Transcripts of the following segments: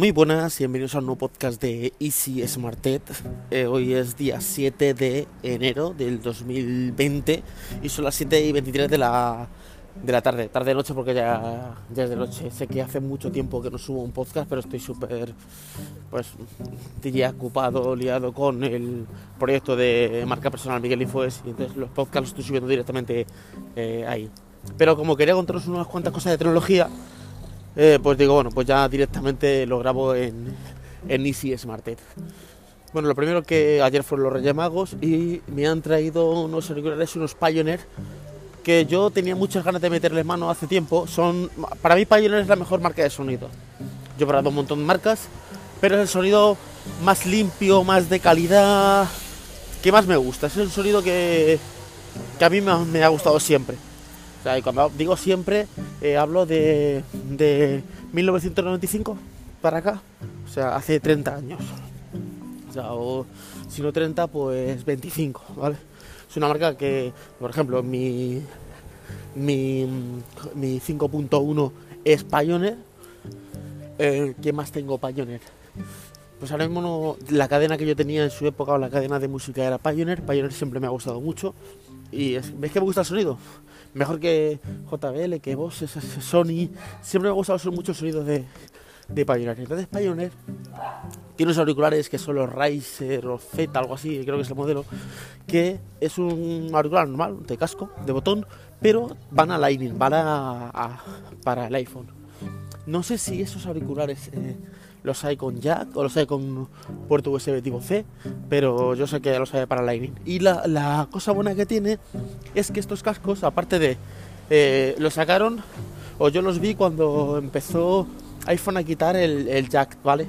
Muy buenas y bienvenidos a un nuevo podcast de Easy Smartet. Eh, hoy es día 7 de enero del 2020 y son las 7 y 23 de la, de la tarde, tarde de noche porque ya, ya es de noche. Sé que hace mucho tiempo que no subo un podcast, pero estoy súper, pues, diría, ocupado, liado con el proyecto de marca personal Miguel Infoes y entonces los podcasts los estoy subiendo directamente eh, ahí. Pero como quería contaros unas cuantas cosas de tecnología, eh, pues digo, bueno, pues ya directamente lo grabo en, en Easy Smartet. Bueno, lo primero que ayer fueron los Reyes Magos y me han traído unos auriculares, unos Pioneer, que yo tenía muchas ganas de meterles mano hace tiempo. Son, para mí Pioneer es la mejor marca de sonido. Yo he probado un montón de marcas, pero es el sonido más limpio, más de calidad, que más me gusta. Es el sonido que, que a mí me, me ha gustado siempre. O sea, y cuando digo siempre, eh, hablo de, de 1995 para acá. O sea, hace 30 años. O sea, o si no 30, pues 25, ¿vale? Es una marca que, por ejemplo, mi, mi, mi 5.1 es Pioneer. Eh, ¿Qué más tengo Pioneer? Pues ahora mismo no- la cadena que yo tenía en su época, o la cadena de música era Pioneer. Pioneer siempre me ha gustado mucho. Y es, ¿ves que me gusta el sonido? Mejor que JBL, que ese Sony. Siempre me ha gustado son muchos sonidos de, de Pioneer. Entonces Pioneer tiene unos auriculares que son los Riser o Z, algo así, creo que es el modelo, que es un auricular normal, de casco, de botón, pero van a Lightning, van a- para el iPhone. No sé si esos auriculares eh, los hay con jack o los hay con puerto USB tipo C, pero yo sé que los hay para Lightning. Y la, la cosa buena que tiene es que estos cascos, aparte de... eh, los sacaron, o yo los vi cuando empezó iPhone a quitar el, el jack, ¿vale?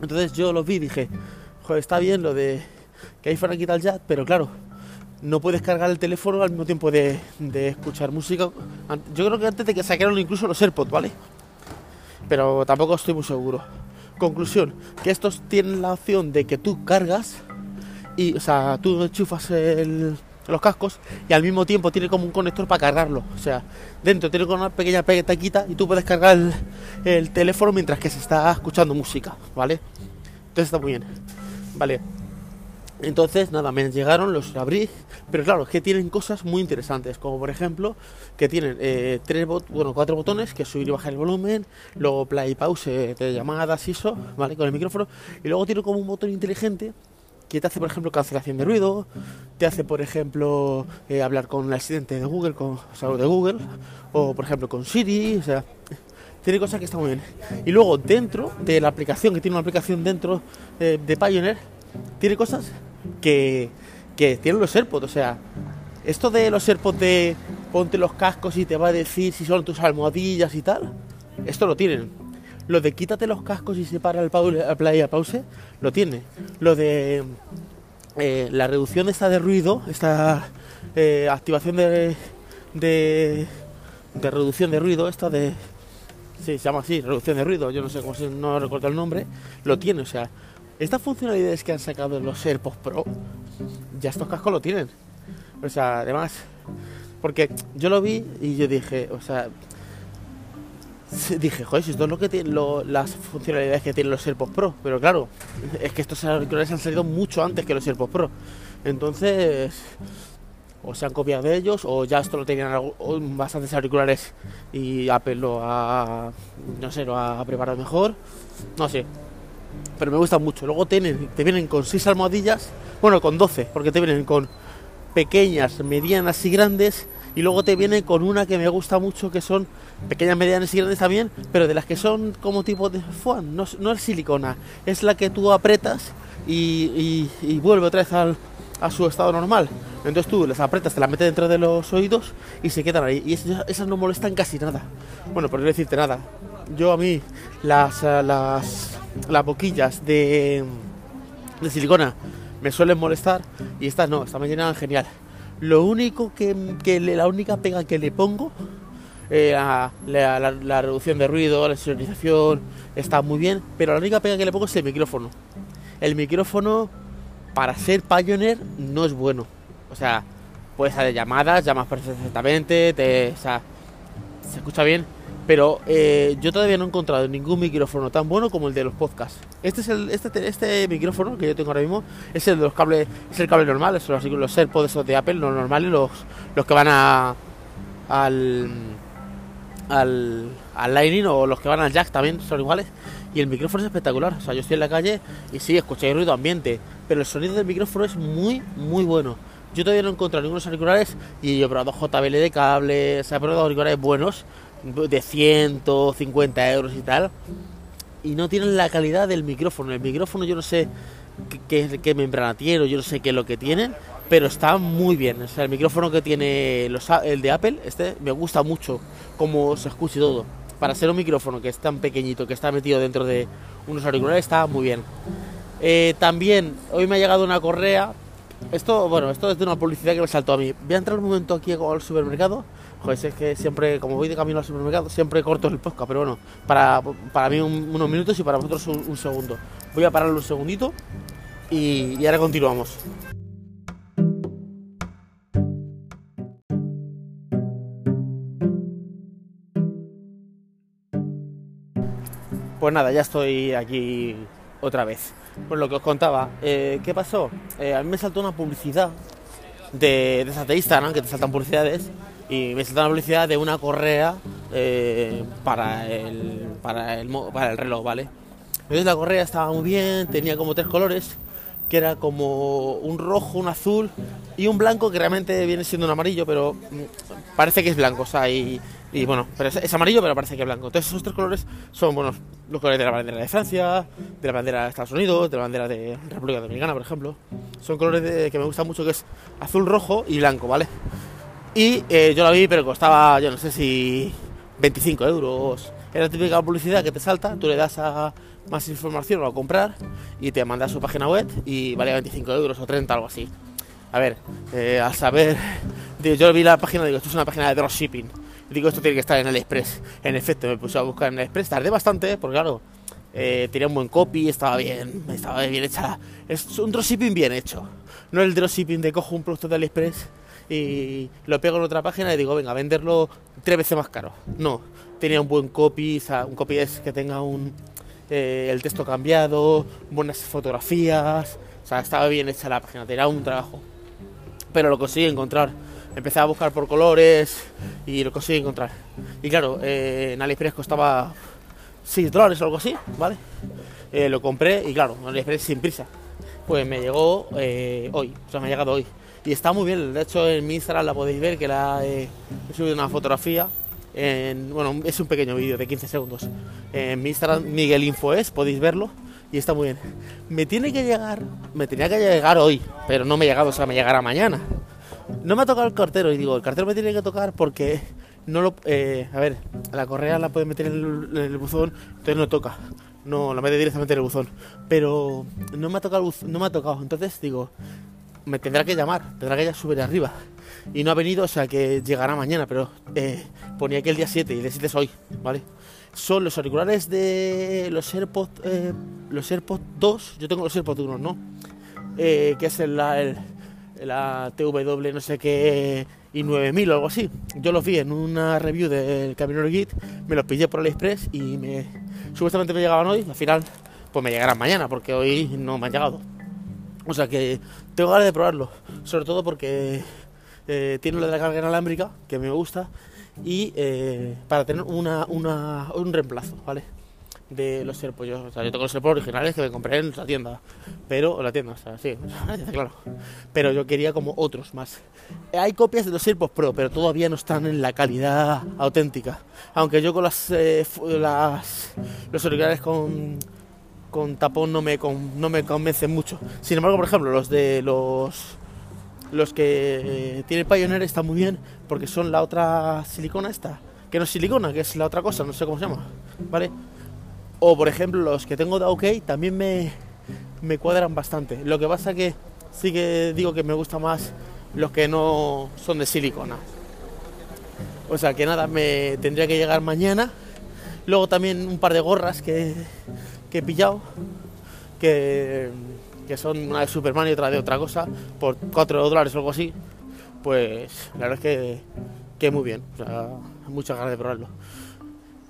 Entonces yo los vi y dije, joder, está bien lo de que iPhone ha quitado el jack, pero claro, no puedes cargar el teléfono al mismo tiempo de, de escuchar música. Yo creo que antes de que sacaron incluso los AirPods, ¿vale? Pero tampoco estoy muy seguro. Conclusión, que estos tienen la opción de que tú cargas y, o sea, tú enchufas el- los cascos y al mismo tiempo tiene como un conector para cargarlo. O sea, dentro tiene como una pequeña petaquita y tú puedes cargar el, el teléfono mientras que se está escuchando música, ¿vale? Entonces está muy bien. Vale. Entonces, nada, me llegaron, los abrí, pero claro, que tienen cosas muy interesantes, como por ejemplo que tienen eh, tres bot bueno, cuatro botones, que subir y bajar el volumen, luego play y pause de llamadas y eso, ¿vale? Con el micrófono, y luego tiene como un botón inteligente que te hace, por ejemplo, cancelación de ruido, te hace, por ejemplo, eh, hablar con el asistente de Google, con, o sea, de Google, o por ejemplo con Siri, o sea, tiene cosas que están muy bien. Y luego dentro de la aplicación, que tiene una aplicación dentro eh, de Pioneer, tiene cosas que, que tienen los AirPods. O sea, esto de los AirPods de ponte los cascos y te va a decir si son tus almohadillas y tal, esto lo tienen. Lo de quítate los cascos y separa el, el play a pause, lo tiene. Lo de eh, la reducción esta de ruido, esta eh, activación de, de, de reducción de ruido, esta de... Sí, se llama así, reducción de ruido, yo no sé cómo se, no recuerdo el nombre, lo tiene, o sea, estas funcionalidades que han sacado los AirPods Pro, ya estos cascos lo tienen. O sea, además, porque yo lo vi y yo dije, o sea, dije, joder, si esto es lo que tiene, lo- las funcionalidades que tienen los AirPods Pro, pero claro, es que estos auriculares han salido mucho antes que los AirPods Pro. Entonces, o se han copiado de ellos, o ya esto lo tenían bastantes auriculares y Apple lo ha, no sé, lo ha preparado mejor, no sé, pero me gustan mucho. Luego te vienen con 6 almohadillas, bueno, con 12, porque te vienen con pequeñas, medianas y grandes, y luego te vienen con una que me gusta mucho, que son pequeñas, medianas y grandes también, pero de las que son como tipo de foam, no, no es silicona, es la que tú apretas y, y- vuelve otra vez al- a su estado normal. Entonces tú las apretas, te las metes dentro de los oídos y se quedan ahí. Y esas no molestan casi nada. Bueno, por no decirte nada. Yo a mí las, eh, las, las boquillas de, de silicona me suelen molestar y estas no, estas me llenan genial. Lo único que, que la única pega que le pongo, eh, la- la reducción de ruido, la sonorización está muy bien, pero la única pega que le pongo es el micrófono. El micrófono para ser Pioneer no es bueno. O sea, puedes hacer llamadas, llamas perfectamente, te, o sea, se escucha bien, Pero eh, yo todavía no he encontrado ningún micrófono tan bueno como el de los podcasts. Este es el, este, este micrófono que yo tengo ahora mismo es el de los cables, es el cable normal, es los, los AirPods de Apple, los normales, los, los que van a al, al, al Lightning o los que van al jack también son iguales. Y el micrófono es espectacular. O sea, yo estoy en la calle y sí, escucháis ruido ambiente, pero el sonido del micrófono es muy, muy bueno. Yo todavía no he encontrado ningunos auriculares y yo he probado JBL de cables, he probado auriculares buenos de 150 euros y tal. Y no tienen la calidad del micrófono. El micrófono yo no sé qué, qué, membrana tiene, yo no sé qué lo que tienen, pero está muy bien. O sea, el micrófono que tiene los, el de Apple, este me gusta mucho cómo se escucha todo. Para ser un micrófono que es tan pequeñito, que está metido dentro de unos auriculares, está muy bien. Eh, también hoy me ha llegado una correa. Esto, bueno, esto es de una publicidad que me saltó a mí. Voy a entrar un momento aquí al supermercado. Joder, es que siempre, como voy de camino al supermercado, siempre corto el podcast, pero bueno, para, para mí unos minutos y para vosotros un, segundo. Voy a pararlo un segundito y, ahora continuamos. Pues nada, ya estoy aquí otra vez. Pues lo que os contaba, eh, ¿qué pasó? Eh, a mí me saltó una publicidad de, de esas de que te saltan publicidades, y me saltó una publicidad de una correa eh, para, el, para, el, para el reloj, ¿vale? Entonces la correa estaba muy bien, tenía como tres colores, que era como un rojo, un azul y un blanco que realmente viene siendo un amarillo, pero mm, parece que es blanco, o sea, y y bueno, pero es, amarillo, pero parece que es blanco. Entonces esos tres colores son bueno, los colores de la bandera de Francia, de la bandera de Estados Unidos, de la bandera de República Dominicana, por ejemplo. Son colores que me gustan mucho, que es azul, rojo y blanco, ¿vale? Y eh, yo la vi, pero costaba, yo no sé si 25 euros. Era la típica publicidad que te salta, tú le das a más información o a comprar y te manda a su página web y vale 25 euros o 30, algo así. A ver, eh, al saber, yo vi la página digo, esto es una página de dropshipping digo, esto tiene que estar en el Express. En efecto, me puse a buscar en el Express. Tardé bastante, porque claro, eh, tenía un buen copy, estaba bien, estaba bien hecha. Es un dropshipping bien hecho. No el dropshipping de cojo un producto de AliExpress y lo pego en otra página y digo, venga, venderlo tres veces más caro. No, tenía un buen copy, un copy es que tenga un, eh, el texto cambiado, buenas fotografías, o sea, estaba bien hecha la página, tenía un trabajo. Pero lo conseguí encontrar empecé a buscar por colores y lo conseguí encontrar. Y claro, eh, en AliExpress costaba 6 dólares o algo así, ¿vale? Eh, lo compré y claro, en AliExpress sin prisa. Pues me llegó eh, hoy, o sea, me ha llegado hoy. Y está muy bien, de hecho en mi Instagram la podéis ver que la he subido una fotografía. En, bueno, es un pequeño vídeo de 15 segundos. En mi Instagram, Miguel Info es, podéis verlo y está muy bien. Me tiene que llegar, me tenía que llegar hoy, pero no me ha llegado, o sea, me llegará mañana. No me ha tocado el cartero y digo, el cartero me tiene que tocar porque no lo... Eh, a ver, la correa la puede meter en el, buzón, entonces no toca. No, la mete directamente en el buzón. Pero no me ha tocado, no me ha tocado. Entonces digo, me tendrá que llamar, tendrá que ya subir arriba. Y no ha venido, o sea que llegará mañana, pero eh, ponía que el día 7 y el día 7 es hoy, ¿vale? Son los auriculares de los AirPods, eh, los AirPods 2, yo tengo los AirPods 1, ¿no? que es el, el la TW no sé qué y 9000 o algo así. Yo los vi en una review del Camino Git, me los pillé por AliExpress y me supuestamente me llegaban hoy, al final pues me llegarán mañana porque hoy no me han llegado. O sea que tengo ganas de probarlo, sobre todo porque eh, tiene lo de la carga inalámbrica, que me gusta, y eh, para tener una, una, un reemplazo, ¿vale? de los. Yo, o sea, yo tengo los serpos originales que me compré en la tienda, pero la tienda, o sea, sí, claro. Pero yo quería como otros más. Hay copias de los serpos Pro, pero todavía no están en la calidad auténtica. Aunque yo con las, eh, las los originales con con tapón no me no me convencen mucho. Sin embargo, por ejemplo, los de los los que eh, tiene Pioneer están muy bien porque son la otra silicona esta, que no es silicona, que es la otra cosa, no sé cómo se llama, ¿vale? O por ejemplo los que tengo de OK también me, me cuadran bastante. Lo que pasa que sí que digo que me gusta más los que no son de silicona. O sea que nada, me tendría que llegar mañana. Luego también un par de gorras que, que he pillado. Que, que son una de Superman y otra de otra cosa. Por 4 dólares o algo así. Pues la verdad es que, que muy bien. O sea, muchas ganas de probarlo.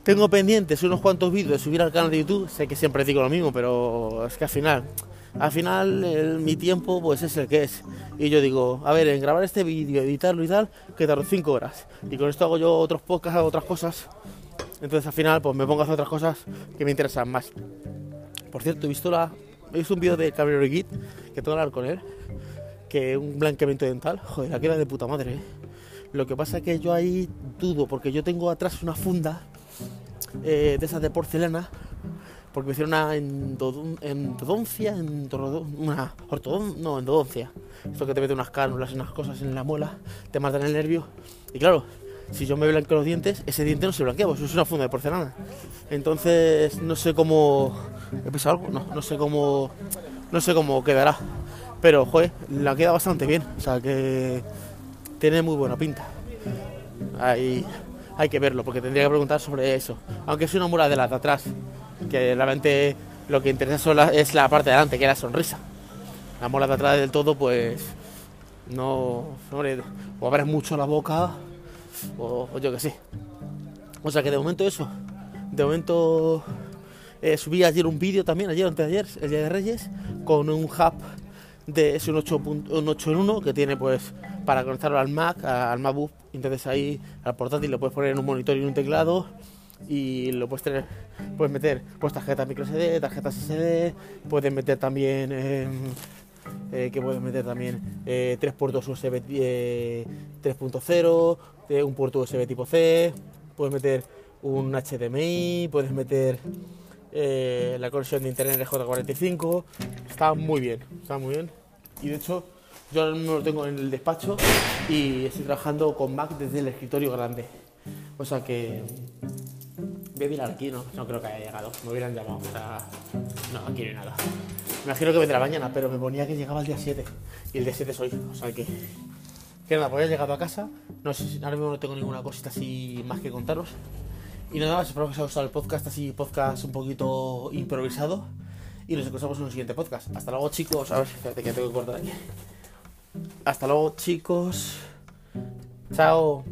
tengo pendientes unos cuantos vídeos de subir al canal de YouTube. Sé que siempre digo lo mismo, pero es que al final, al final mi tiempo pues es el que es. Y yo digo, a ver, en grabar este vídeo, editarlo y tal, que tardo 5 horas. Y con esto hago yo otros podcasts, hago otras cosas. Entonces al final pues me pongo a hacer otras cosas que me interesan más. Por cierto, he visto la. He un vídeo de Cabrero Git, que tengo que hablar con él. Que un blanqueamiento dental. Joder, la queda de puta madre, ¿eh? Lo que pasa es que yo ahí dudo, porque yo tengo atrás una funda eh, de esas de porcelana, porque me hicieron una endodoncia, una ortodon, no, endodoncia. Esto que te mete unas cánulas unas cosas en la muela, te matan el nervio. Y claro, si yo me blanqueo los dientes, ese diente no se blanquea, pues es una funda de porcelana. Entonces, no sé cómo. ¿He pensado algo? No, no sé cómo. No sé cómo quedará. Pero, joder, la queda bastante bien. O sea que tiene muy buena pinta. Hay, hay que verlo, porque tendría que preguntar sobre eso. Aunque es una mura de las de atrás, que realmente lo que interesa es la parte de adelante, que es la sonrisa. La mola de atrás del todo, pues no, hombre, o abres mucho la boca, o, yo que sé. O sea que de momento eso. De momento eh, subí ayer un vídeo también, ayer antes de ayer, el día de Reyes, con un hub de es un 8, un 8 en 1 que tiene pues para conectarlo al Mac, al MacBook, entonces ahí al portátil lo puedes poner en un monitor y un teclado y lo puedes tener, puedes meter pues tarjetas micro SD, tarjetas SD, puedes meter también eh, que puedes meter también eh, tres puertos USB 3.0, eh, un puerto USB tipo C, puedes meter un HDMI, puedes meter la conexión de internet J45, está muy bien, está muy bien y de hecho yo ahora mismo lo tengo en el despacho y estoy trabajando con Mac desde el escritorio grande. O sea que voy a mirar aquí, no, no creo que haya llegado. Me hubieran llamado. O sea, no, aquí no hay nada. Me imagino que vendrá mañana, pero me ponía que llegaba el día 7. Y el día 7 soy. O sea que. Que nada, pues he llegado a casa. No sé si ahora mismo no tengo ninguna cosita así más que contaros. Y nada más, espero que os haya gustado el podcast, así podcast un poquito improvisado. Y nos encontramos en un siguiente podcast. Hasta luego, chicos. A ver, espérate que tengo que cortar aquí. Hasta luego, chicos. Chao.